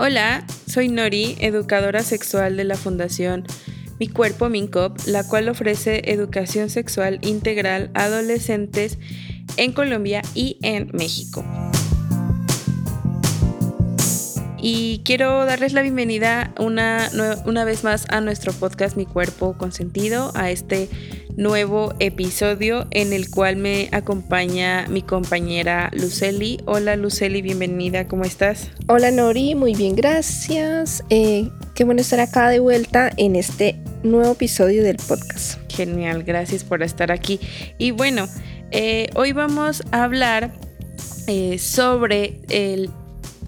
Hola, soy Nori, educadora sexual de la Fundación Mi Cuerpo Mincop, la cual ofrece educación sexual integral a adolescentes en Colombia y en México. Y quiero darles la bienvenida una, una vez más a nuestro podcast Mi Cuerpo Consentido, a este nuevo episodio en el cual me acompaña mi compañera Luceli. Hola Luceli, bienvenida, ¿cómo estás? Hola Nori, muy bien, gracias. Eh, qué bueno estar acá de vuelta en este nuevo episodio del podcast. Genial, gracias por estar aquí. Y bueno, eh, hoy vamos a hablar eh, sobre el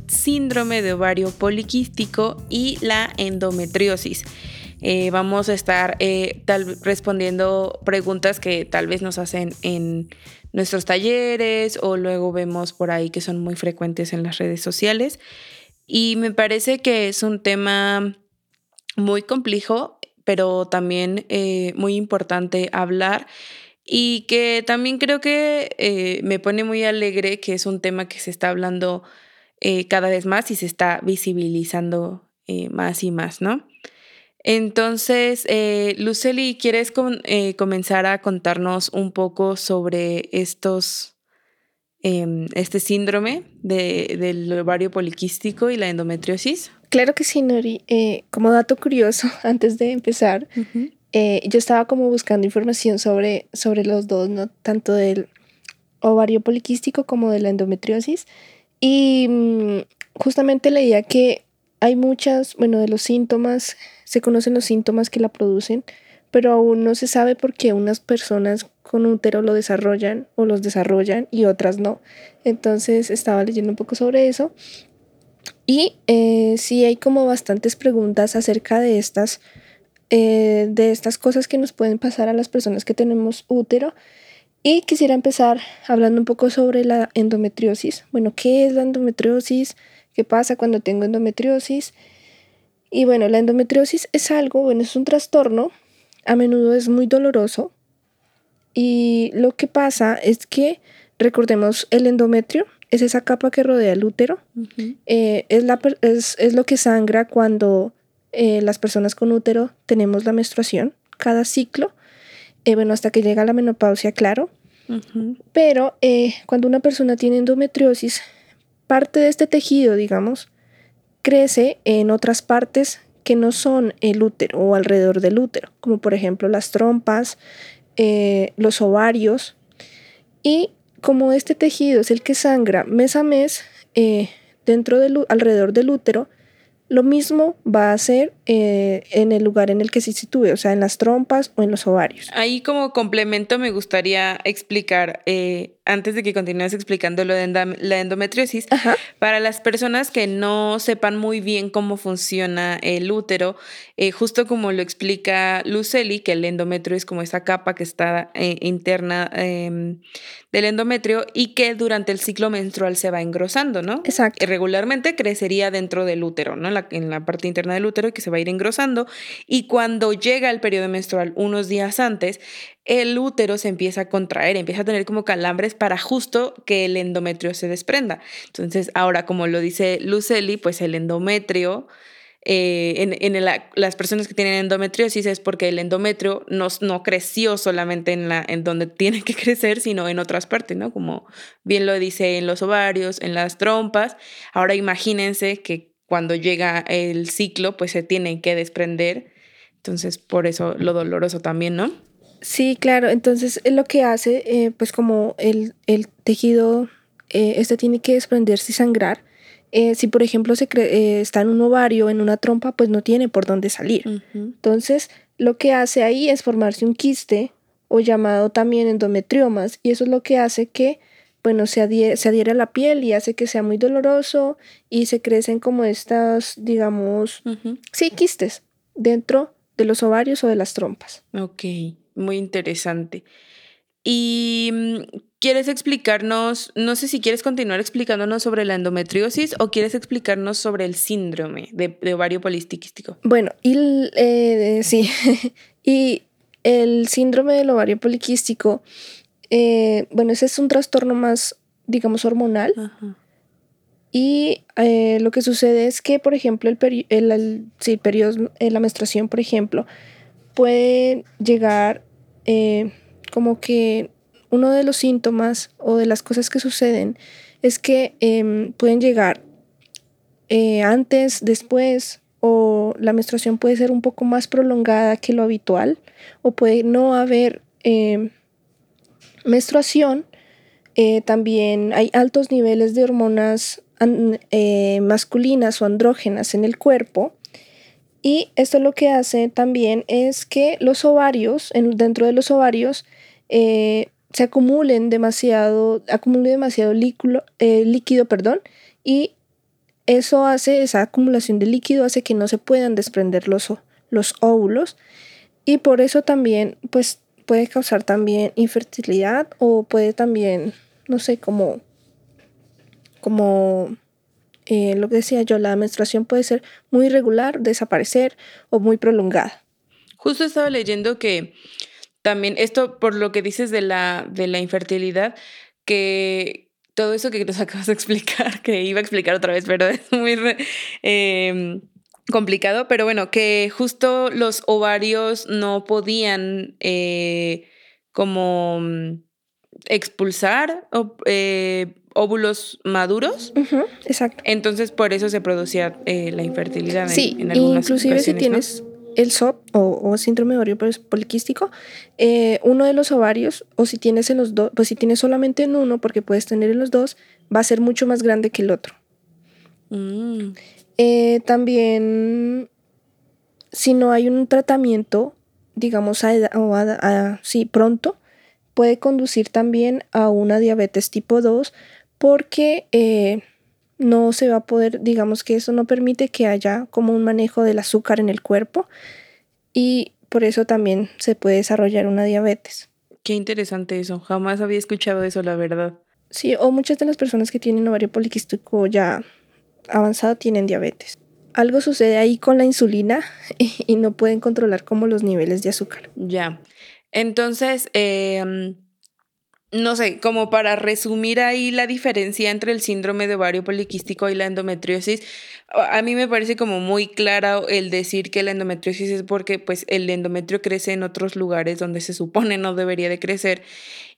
síndrome de ovario poliquístico y la endometriosis. Eh, vamos a estar eh, respondiendo preguntas que tal vez nos hacen en nuestros talleres o luego vemos por ahí que son muy frecuentes en las redes sociales. Y me parece que es un tema muy complejo, pero también eh, muy importante hablar y que también creo que me pone muy alegre que es un tema que se está hablando cada vez más y se está visibilizando más y más, ¿no? Entonces, eh, Luceli, ¿quieres eh, comenzar a contarnos un poco sobre estos, em, este síndrome del ovario poliquístico y la endometriosis? Claro que sí, Nori. Eh, como dato curioso, antes de empezar, yo estaba como buscando información sobre, sobre los dos, ¿no? tanto del ovario poliquístico como de la endometriosis. Y mm, justamente leía que hay muchas, bueno, de los síntomas, se conocen los síntomas que la producen, pero aún no se sabe por qué unas personas con útero lo desarrollan o los desarrollan y otras no. Entonces estaba leyendo un poco sobre eso. Y eh, sí hay como bastantes preguntas acerca de estas, eh, de estas cosas que nos pueden pasar a las personas que tenemos útero. Y quisiera empezar hablando un poco sobre la endometriosis. Bueno, ¿qué es la endometriosis? Qué pasa cuando tengo endometriosis. Y bueno, la endometriosis es algo, bueno, es un trastorno, a menudo es muy doloroso. Y lo que pasa es que, recordemos, el endometrio es esa capa que rodea el útero, eh, es, la, es, es, lo que sangra cuando eh, las personas con útero tenemos la menstruación, cada ciclo, eh, bueno, hasta que llega la menopausia, claro. Pero cuando una persona tiene endometriosis, parte de este tejido, digamos, crece en otras partes que no son el útero o alrededor del útero, como por ejemplo las trompas, eh, los ovarios. Y como este tejido es el que sangra mes a mes eh, dentro del, alrededor del útero, lo mismo va a ser eh, en el lugar en el que se sitúe, o sea, en las trompas o en los ovarios. Ahí como complemento me gustaría explicar, antes de que continúes explicando lo de la endometriosis, para las personas que no sepan muy bien cómo funciona el útero, eh, justo como lo explica Luceli, que el endometrio es como esa capa que está interna em, del endometrio y que durante el ciclo menstrual se va engrosando, ¿no? Exacto. Regularmente crecería dentro del útero, ¿no? en la parte interna del útero y que se va a ir engrosando. Y cuando llega el periodo menstrual unos días antes, el útero se empieza a contraer, empieza a tener como calambres para justo que el endometrio se desprenda. Entonces, ahora, como lo dice Luceli, pues el endometrio... Eh, en, las personas que tienen endometriosis es porque el endometrio no, no creció solamente en, en donde tiene que crecer, sino en otras partes, ¿no? Como bien lo dice en los ovarios, en las trompas. Ahora imagínense que cuando llega el ciclo, pues se tienen que desprender. Entonces, por eso lo doloroso también, ¿no? Sí, claro. Entonces, lo que hace, eh, pues como el, tejido, eh, este tiene que desprenderse y sangrar. Eh, si, por ejemplo, se está en un ovario, en una trompa, pues no tiene por dónde salir. Entonces, lo que hace ahí es formarse un quiste o llamado también endometriomas. Y eso es lo que hace que bueno, se adhiere, se adhiere a la piel y hace que sea muy doloroso y se crecen como estas, digamos, sí, quistes dentro de los ovarios o de las trompas. Ok, muy interesante. Y mm, quieres explicarnos, no sé si quieres continuar explicándonos sobre la endometriosis o quieres explicarnos sobre el síndrome de, ovario poliquístico. Bueno, y eh, sí, y el síndrome del ovario poliquístico eh, bueno, ese es un trastorno más, digamos, hormonal. Y eh, lo que sucede es que, por ejemplo, el, periodo, eh, la menstruación, por ejemplo, puede llegar eh, como que uno de los síntomas o de las cosas que suceden es que em, pueden llegar antes, después, o la menstruación puede ser un poco más prolongada que lo habitual, o puede no haber em, menstruación. también hay altos niveles de hormonas eh, masculinas o andrógenas en el cuerpo. Y esto lo que hace también es que los ovarios, dentro de los ovarios, eh, se acumulen demasiado, acumule demasiado líquido, eh, líquido, perdón, y eso hace, esa acumulación de líquido hace que no se puedan desprender los, los óvulos. Y por eso también, pues, puede causar también infertilidad o puede también, no sé, como como eh, lo que decía yo, la menstruación puede ser muy irregular, desaparecer o muy prolongada. Justo estaba leyendo que también esto, por lo que dices de la, de la infertilidad, que todo eso que nos acabas de explicar, que iba a explicar otra vez, pero es muy em, complicado, pero bueno, que justo los ovarios no podían eh, como mm, expulsar eh, óvulos maduros. exacto. Entonces, por eso se producía eh, la infertilidad. Sí, en, inclusive si tienes el SOP o, síndrome de ovario poliquístico, eh, uno de los ovarios, o si tienes en los dos, pues si tienes solamente en uno, porque puedes tener en los dos, va a ser mucho más grande que el otro. Mm. Eh, también, si no hay un tratamiento, digamos, a, a, sí, pronto, puede conducir también a una diabetes tipo 2 porque eh, no se va a poder, digamos que eso no permite que haya como un manejo del azúcar en el cuerpo y por eso también se puede desarrollar una diabetes. Qué interesante eso, jamás había escuchado eso, la verdad. Sí, o muchas de las personas que tienen ovario poliquístico ya avanzado tienen diabetes. Algo sucede ahí con la insulina y no pueden controlar como los niveles de azúcar. Ya. Entonces, eh, no sé, como para resumir ahí la diferencia entre el síndrome de ovario poliquístico y la endometriosis, a mí me parece como muy claro el decir que la endometriosis es porque pues el endometrio crece en otros lugares donde se supone no debería de crecer.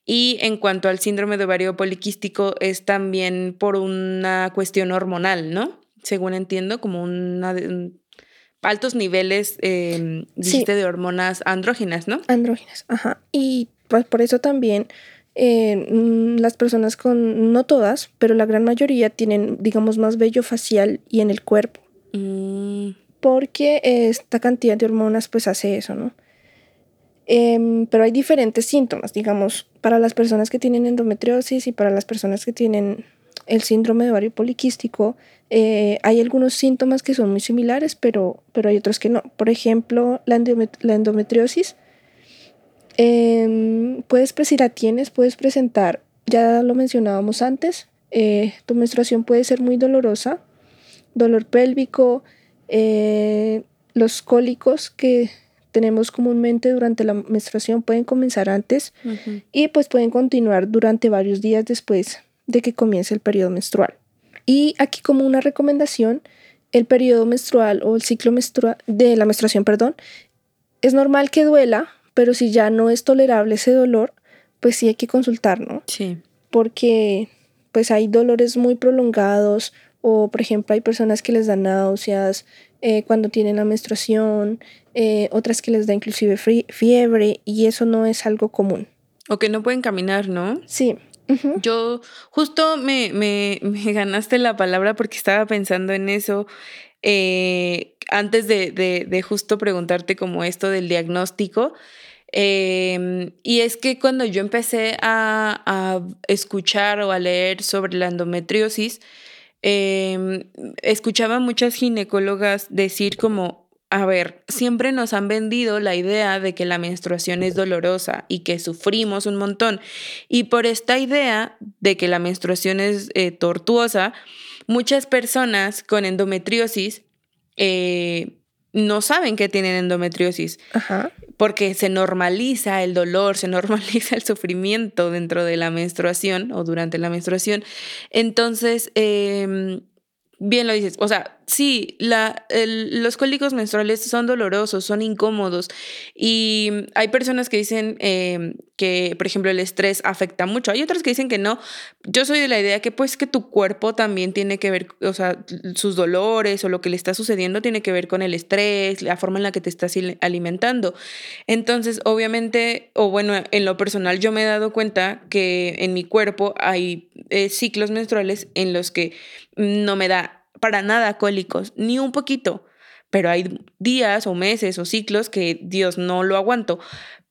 Y en cuanto al síndrome de ovario poliquístico es también por una cuestión hormonal, ¿no? Según entiendo, como una, altos niveles eh, de hormonas andróginas, ¿no? Andróginas, ajá. Y pues por eso también eh, mm, las personas con, no todas, pero la gran mayoría tienen, digamos, más vello facial y en el cuerpo. Mm. Porque esta cantidad de hormonas pues hace eso, ¿no? Em, pero hay diferentes síntomas, digamos, para las personas que tienen endometriosis y para las personas que tienen el síndrome de ovario poliquístico, eh, hay algunos síntomas que son muy similares, pero, pero hay otros que no. Por ejemplo, la endometriosis Em, puedes, si la tienes, puedes presentar, ya lo mencionábamos antes, eh, tu menstruación puede ser muy dolorosa, dolor pélvico, eh, los cólicos que tenemos comúnmente durante la menstruación pueden comenzar antes y pues pueden continuar durante varios días después de que comience el periodo menstrual. Y aquí como una recomendación, el periodo menstrual o el ciclo menstrual de la menstruación, perdón, es normal que duela pero si ya no es tolerable ese dolor, pues sí hay que consultar, ¿no? Sí. Porque pues hay dolores muy prolongados o por ejemplo hay personas que les dan náuseas eh, cuando tienen la menstruación, eh, otras que les da inclusive fiebre y eso no es algo común. O que no pueden caminar, ¿no? Sí. Yo justo me, me, me, ganaste la palabra porque estaba pensando en eso. Eh, antes de, de, justo preguntarte como esto del diagnóstico, Em, y es que cuando yo empecé a, escuchar o a leer sobre la endometriosis, em, escuchaba muchas ginecólogas decir como, a ver, siempre nos han vendido la idea de que la menstruación es dolorosa y que sufrimos un montón. Y por esta idea de que la menstruación es eh, tortuosa, muchas personas con endometriosis eh, no saben que tienen endometriosis. Ajá porque se normaliza el dolor, se normaliza el sufrimiento dentro de la menstruación o durante la menstruación. Entonces, em, bien lo dices, o sea, sí, los cólicos menstruales son dolorosos, son incómodos y hay personas que dicen em, que, por ejemplo, el estrés afecta mucho. Hay otras que dicen que no. Yo soy de la idea que pues que tu cuerpo también tiene que ver, o sea, sus dolores o lo que le está sucediendo tiene que ver con el estrés, la forma en la que te estás alimentando. Entonces, obviamente, o bueno, en lo personal yo me he dado cuenta que en mi cuerpo hay eh, ciclos menstruales en los que no me da para nada cólicos, ni un poquito. Pero hay días o meses o ciclos que Dios no lo aguanto.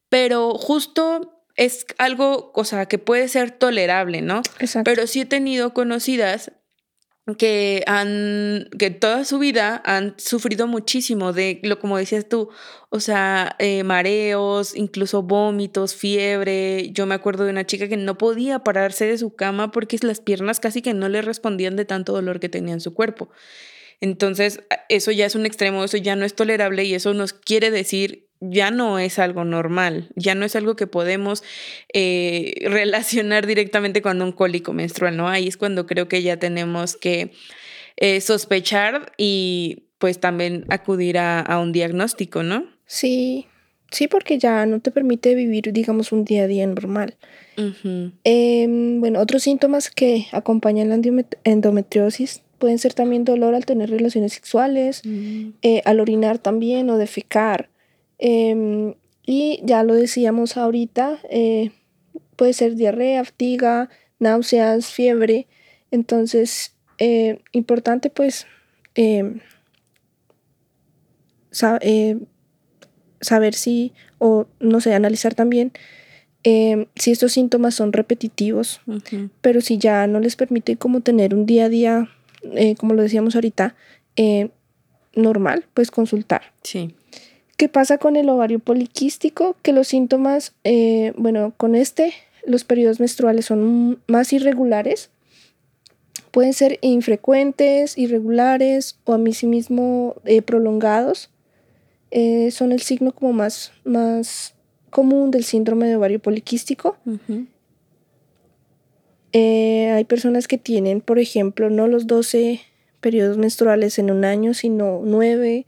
Pero justo es algo, o sea, que puede ser tolerable, ¿no? Exacto. Pero sí he tenido conocidas que han, que toda su vida han sufrido muchísimo de lo como decías tú, o sea, eh, mareos, incluso vómitos, fiebre. Yo me acuerdo de una chica que no podía pararse de su cama porque las piernas casi que no le respondían de tanto dolor que tenía en su cuerpo. Entonces, eso ya es un extremo, eso ya no es tolerable y eso nos quiere decir ya no es algo normal, ya no es algo que podemos eh, relacionar directamente con un cólico menstrual, ¿no? Ahí es cuando creo que ya tenemos que eh, sospechar y pues también acudir a, un diagnóstico, ¿no? Sí, sí, porque ya no te permite vivir, digamos, un día a día normal. Em, bueno, otros síntomas que acompañan la endometriosis pueden ser también dolor al tener relaciones sexuales, mm. eh, al orinar también o defecar, Em, y ya lo decíamos ahorita, eh, puede ser diarrea, fatiga, náuseas, fiebre. Entonces, eh, importante pues em, eh, saber si, o no sé, analizar también em, si estos síntomas son repetitivos, pero si ya no les permite como tener un día a día, como lo decíamos ahorita, normal, pues consultar. Sí. ¿Qué pasa con el ovario poliquístico? Que los síntomas, eh, bueno, con este, los periodos menstruales son más irregulares. Pueden ser infrecuentes, irregulares o a mí sí mismo eh, prolongados. Eh, son el signo como más, más común del síndrome de ovario poliquístico. hay personas que tienen, por ejemplo, no los 12 periodos menstruales en un año, sino 9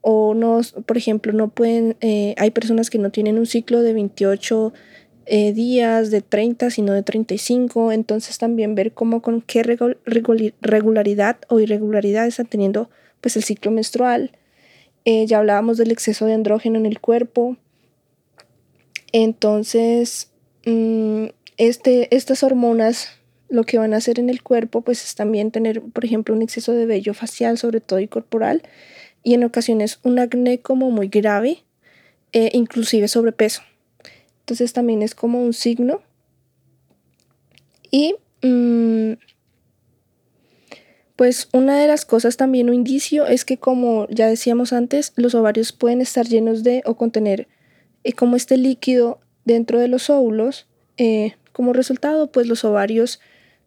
o no, por ejemplo, no pueden, eh, hay personas que no tienen un ciclo de 28 eh, días, de 30, sino de 35, entonces también ver cómo con qué regularidad o irregularidad están teniendo pues el ciclo menstrual. Eh, ya hablábamos del exceso de andrógeno en el cuerpo. Entonces, mm, este, estas hormonas lo que van a hacer en el cuerpo pues es también tener, por ejemplo, un exceso de vello facial, sobre todo y corporal, y en ocasiones un acné como muy grave, e inclusive sobrepeso. Entonces también es como un signo. Y mm, pues una de las cosas también un indicio es que como ya decíamos antes, los ovarios pueden estar llenos de o contener eh, como este líquido dentro de los óvulos. Eh, como resultado, pues los ovarios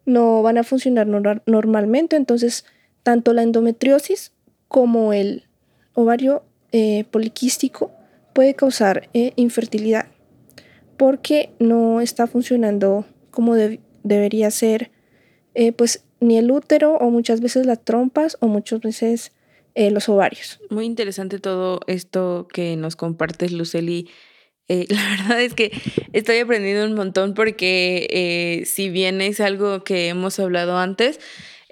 no van a funcionar normalmente. Entonces, tanto la endometriosis como el ovario eh, poliquístico puede causar eh, infertilidad porque no está funcionando como debería ser eh, pues ni el útero o muchas veces las trompas o muchas veces los ovarios. Muy interesante todo esto que nos compartes, Luceli. la verdad es que estoy aprendiendo un montón porque si bien es algo que hemos hablado antes,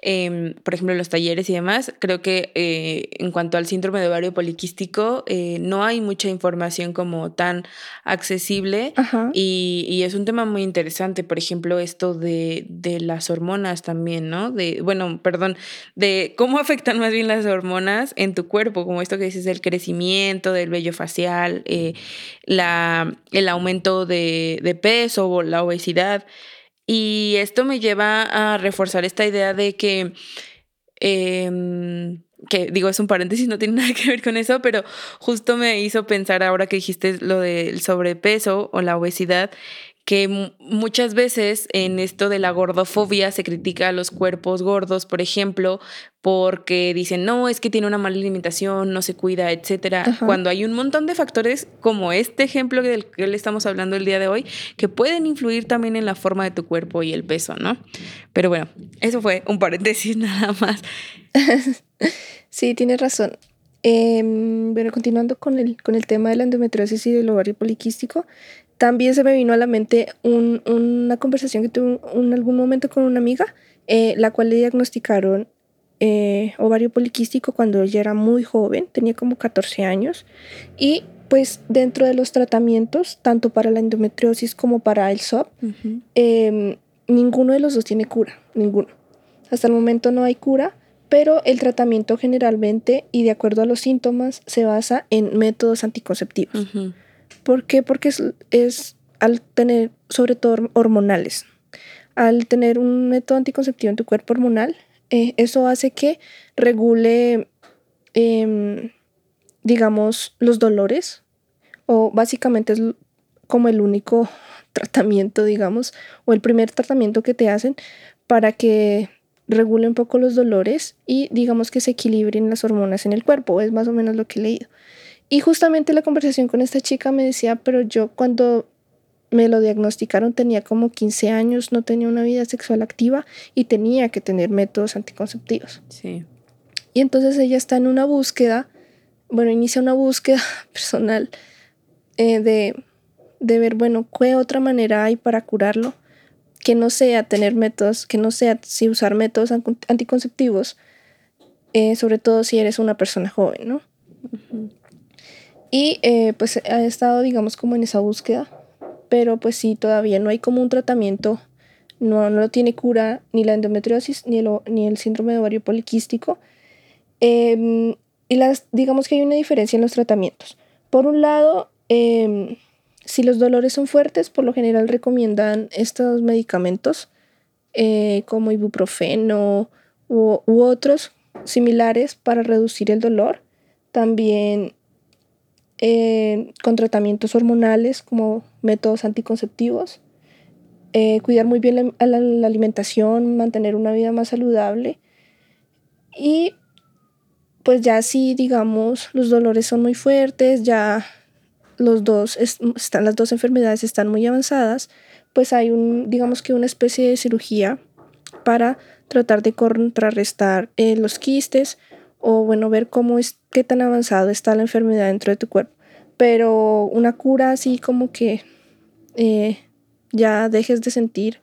Em, por ejemplo, los talleres y demás, creo que eh, en cuanto al síndrome de ovario poliquístico, eh, no hay mucha información como tan accesible y, y, es un tema muy interesante, por ejemplo, esto de, de, las hormonas también, ¿no? De, bueno, perdón, de cómo afectan más bien las hormonas en tu cuerpo, como esto que dices del crecimiento, del vello facial, eh, la, el aumento de, de peso o la obesidad. Y esto me lleva a reforzar esta idea de que, em, que digo, es un paréntesis, no tiene nada que ver con eso, pero justo me hizo pensar ahora que dijiste lo del sobrepeso o la obesidad, que muchas veces en esto de la gordofobia se critica a los cuerpos gordos, por ejemplo, porque dicen, no, es que tiene una mala alimentación, no se cuida, etcétera. Cuando hay un montón de factores, como este ejemplo del que le estamos hablando el día de hoy, que pueden influir también en la forma de tu cuerpo y el peso, ¿no? Pero bueno, eso fue un paréntesis nada más. sí, tienes razón. Em, bueno, continuando con el, con el tema de la endometriosis y del ovario poliquístico, también se me vino a la mente una conversación que tuve en algún momento con una amiga, eh, la cual le diagnosticaron eh, ovario poliquístico cuando ella era muy joven, tenía como 14 años, y pues dentro de los tratamientos, tanto para la endometriosis como para el SOP, em, ninguno de los dos tiene cura, ninguno. Hasta el momento no hay cura, pero el tratamiento generalmente y de acuerdo a los síntomas se basa en métodos anticonceptivos. ¿Por qué? Porque es, al tener, sobre todo hormonales, al tener un método anticonceptivo en tu cuerpo hormonal, eh, eso hace que regule, em, digamos, los dolores, o básicamente es como el único tratamiento, digamos, o el primer tratamiento que te hacen para que regule un poco los dolores y digamos que se equilibren las hormonas en el cuerpo, es más o menos lo que he leído. Y justamente la conversación con esta chica me decía, pero yo cuando me lo diagnosticaron tenía como 15 años, no tenía una vida sexual activa y tenía que tener métodos anticonceptivos. Sí. Y entonces ella está en una búsqueda, bueno, inicia una búsqueda personal eh, de, de ver, bueno, qué otra manera hay para curarlo que no sea tener métodos, que no sea si usar métodos anticonceptivos, eh, sobre todo si eres una persona joven, ¿no? Y eh, pues ha estado, digamos, como en esa búsqueda, pero pues sí, todavía no hay como un tratamiento, no, no tiene cura ni la endometriosis ni el, ni el síndrome de ovario poliquístico. Em, y las, digamos que hay una diferencia en los tratamientos. Por un lado, eh, si los dolores son fuertes, por lo general recomiendan estos medicamentos eh, como ibuprofeno u, otros similares para reducir el dolor. También eh, con tratamientos hormonales como métodos anticonceptivos. Eh, cuidar muy bien la, alimentación, mantener una vida más saludable. Y pues ya si digamos los dolores son muy fuertes, ya los dos están, las dos enfermedades están muy avanzadas, pues hay un, digamos que una especie de cirugía para tratar de contrarrestar eh, los quistes o bueno, ver cómo es, qué tan avanzado está la enfermedad dentro de tu cuerpo. Pero una cura así como que eh, ya dejes de sentir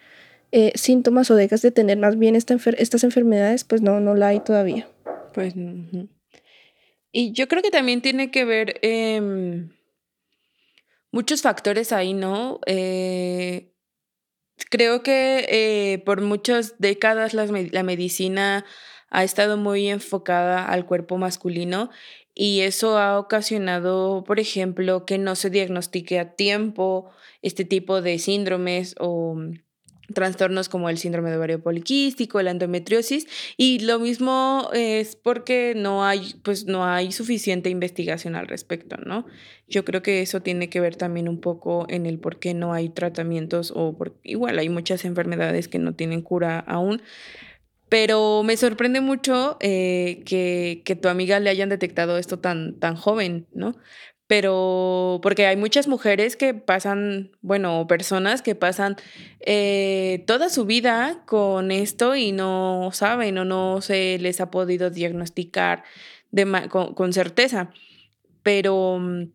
eh, síntomas o dejas de tener más bien esta estas enfermedades, pues no, no la hay todavía. Pues, y yo creo que también tiene que ver em, muchos factores ahí, ¿no? Eh, creo que por muchas décadas la medicina ha estado muy enfocada al cuerpo masculino y eso ha ocasionado, por ejemplo, que no se diagnostique a tiempo este tipo de síndromes o trastornos como el síndrome de ovario poliquístico, la endometriosis y lo mismo es porque no hay pues no hay suficiente investigación al respecto, ¿no? Yo creo que eso tiene que ver también un poco en el por qué no hay tratamientos o por, igual hay muchas enfermedades que no tienen cura aún. Pero me sorprende mucho eh, que, que tu amiga le hayan detectado esto tan, tan joven, ¿no? pero porque hay muchas mujeres que pasan, bueno, personas que pasan eh, toda su vida con esto y no saben o no se les ha podido diagnosticar con, certeza. Pero mm,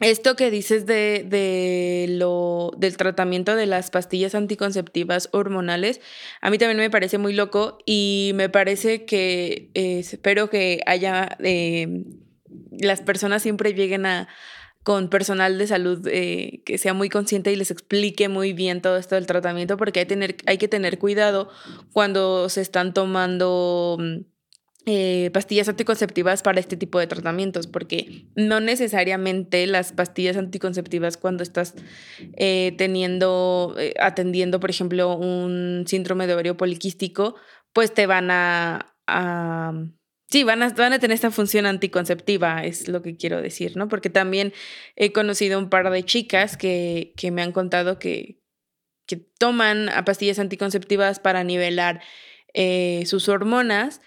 esto que dices de, de, lo, del tratamiento de las pastillas anticonceptivas hormonales, a mí también me parece muy loco y me parece que eh, espero que haya... Eh, las personas siempre lleguen a con personal de salud eh, que sea muy consciente y les explique muy bien todo esto del tratamiento, porque hay, tener, hay que tener cuidado cuando se están tomando mm, eh, pastillas anticonceptivas para este tipo de tratamientos, porque no necesariamente las pastillas anticonceptivas cuando estás eh, teniendo, atendiendo, por ejemplo, un síndrome de ovario poliquístico, pues te van a Sí, van a, van a tener esta función anticonceptiva, es lo que quiero decir, ¿no? Porque también he conocido un par de chicas que, que me han contado que, que toman pastillas anticonceptivas para nivelar eh, sus hormonas.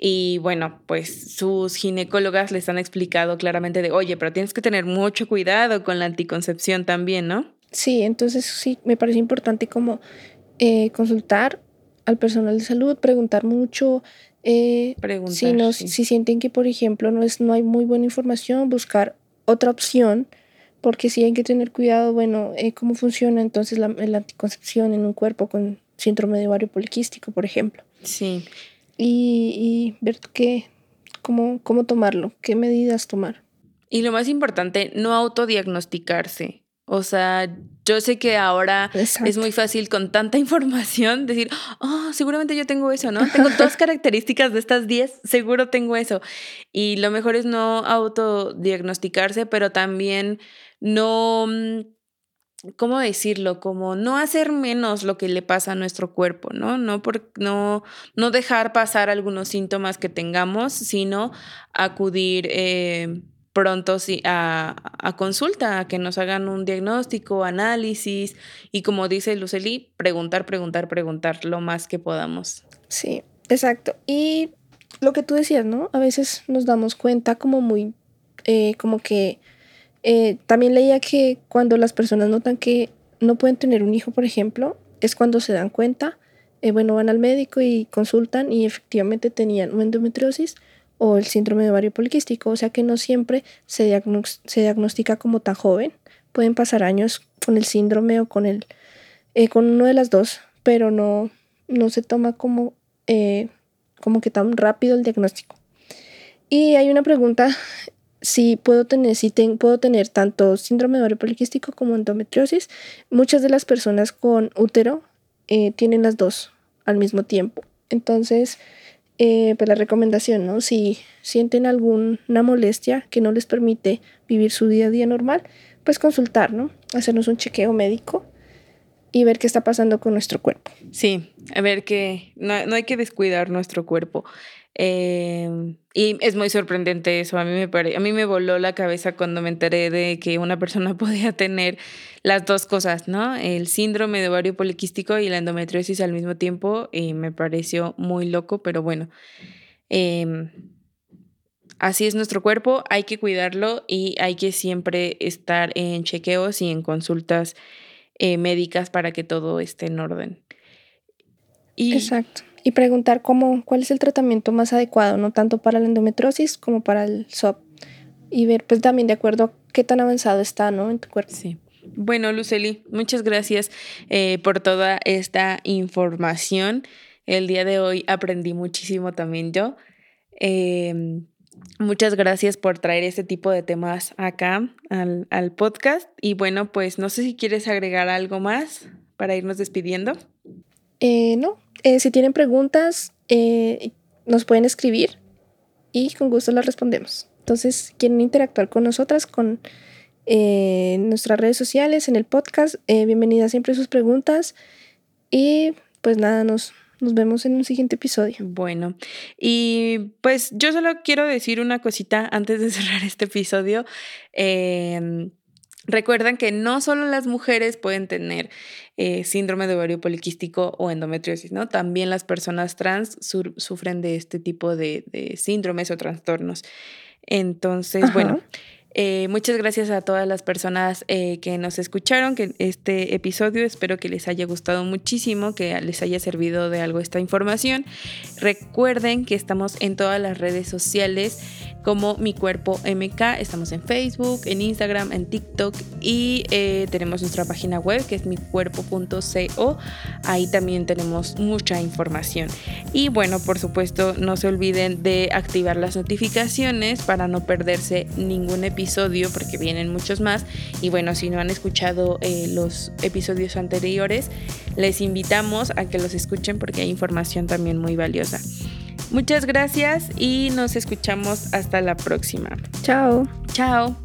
Y bueno, pues sus ginecólogas les han explicado claramente de, oye, pero tienes que tener mucho cuidado con la anticoncepción también, ¿no? Sí, entonces sí, me parece importante como eh, consultar al personal de salud, preguntar mucho. Eh, preguntar, si, no, si sienten que, por ejemplo, no, es, no hay muy buena información, buscar otra opción, porque sí hay que tener cuidado, bueno, eh, cómo funciona entonces la, la, anticoncepción en un cuerpo con síndrome de ovario poliquístico, por ejemplo. Sí. Y, y ver qué, cómo, cómo tomarlo, qué medidas tomar. Y lo más importante, no autodiagnosticarse. O sea, yo sé que ahora es muy fácil con tanta información decir, oh, seguramente yo tengo eso, ¿no? Tengo dos características de estas 10, seguro tengo eso. Y lo mejor es no autodiagnosticarse, pero también no, mm, ¿cómo decirlo? Como no hacer menos lo que le pasa a nuestro cuerpo, ¿no? No, por, no, no dejar pasar algunos síntomas que tengamos, sino acudir. Eh, pronto sí, a, a, consulta, a que nos hagan un diagnóstico, análisis y como dice Luceli, preguntar, preguntar, preguntar lo más que podamos. Sí, exacto. Y lo que tú decías, ¿no? A veces nos damos cuenta como muy, eh, como que eh, también leía que cuando las personas notan que no pueden tener un hijo, por ejemplo, es cuando se dan cuenta, eh, bueno, van al médico y consultan y efectivamente tenían endometriosis o el síndrome de ovario poliquístico, o sea que no siempre se, se diagnostica como tan joven. Pueden pasar años con el síndrome o con, el, eh, con uno de las dos, pero no, no se toma como, eh, como que tan rápido el diagnóstico. Y hay una pregunta si puedo tener, si puedo tener tanto síndrome de ovario poliquístico como endometriosis. Muchas de las personas con útero eh, tienen las dos al mismo tiempo. Entonces, eh, pues la recomendación, ¿no? Si sienten alguna molestia que no les permite vivir su día a día normal, pues consultar, ¿no? Hacernos un chequeo médico y ver qué está pasando con nuestro cuerpo. Sí, a ver que no, no hay que descuidar nuestro cuerpo. Em, y es muy sorprendente eso. A mí, me a mí me voló la cabeza cuando me enteré de que una persona podía tener las dos cosas, ¿no? El síndrome de ovario poliquístico y la endometriosis al mismo tiempo. Me pareció muy loco, pero bueno. Em, así es nuestro cuerpo, hay que cuidarlo y hay que siempre estar en chequeos y en consultas eh, médicas para que todo esté en orden. Exacto y preguntar cómo, cuál es el tratamiento más adecuado, no tanto para la endometriosis como para el SOP. Y ver pues también de acuerdo a qué tan avanzado está ¿no? en tu cuerpo. Sí. Bueno, Luceli, muchas gracias eh, por toda esta información. El día de hoy aprendí muchísimo también yo. Em, muchas gracias por traer este tipo de temas acá al, al podcast. Y bueno, pues no sé si quieres agregar algo más para irnos despidiendo. Eh, no, eh, si tienen preguntas, eh, nos pueden escribir y con gusto las respondemos. Entonces, quieren interactuar con nosotras, con nuestras redes sociales, en el podcast, bienvenidas siempre sus preguntas. Y pues nada, nos, nos vemos en un siguiente episodio. Bueno, y pues yo solo quiero decir una cosita antes de cerrar este episodio. Eh, Recuerdan que no solo las mujeres pueden tener eh, síndrome de ovario poliquístico o endometriosis, ¿no? También las personas trans sufren de este tipo de, síndromes o trastornos. Entonces, bueno, eh, muchas gracias a todas las personas eh, que nos escucharon, que este episodio espero que les haya gustado muchísimo, que les haya servido de algo esta información. Recuerden que estamos en todas las redes sociales como Mi Cuerpo MK. Estamos en Facebook, en Instagram, en TikTok y eh, tenemos nuestra página web que es micuerpo.co. Ahí también tenemos mucha información. Y bueno, por supuesto, no se olviden de activar las notificaciones para no perderse ningún episodio porque vienen muchos más. Y bueno, si no han escuchado eh, los episodios anteriores, les invitamos a que los escuchen porque hay información también muy valiosa. Muchas gracias y nos escuchamos hasta la próxima. Chao. Chao.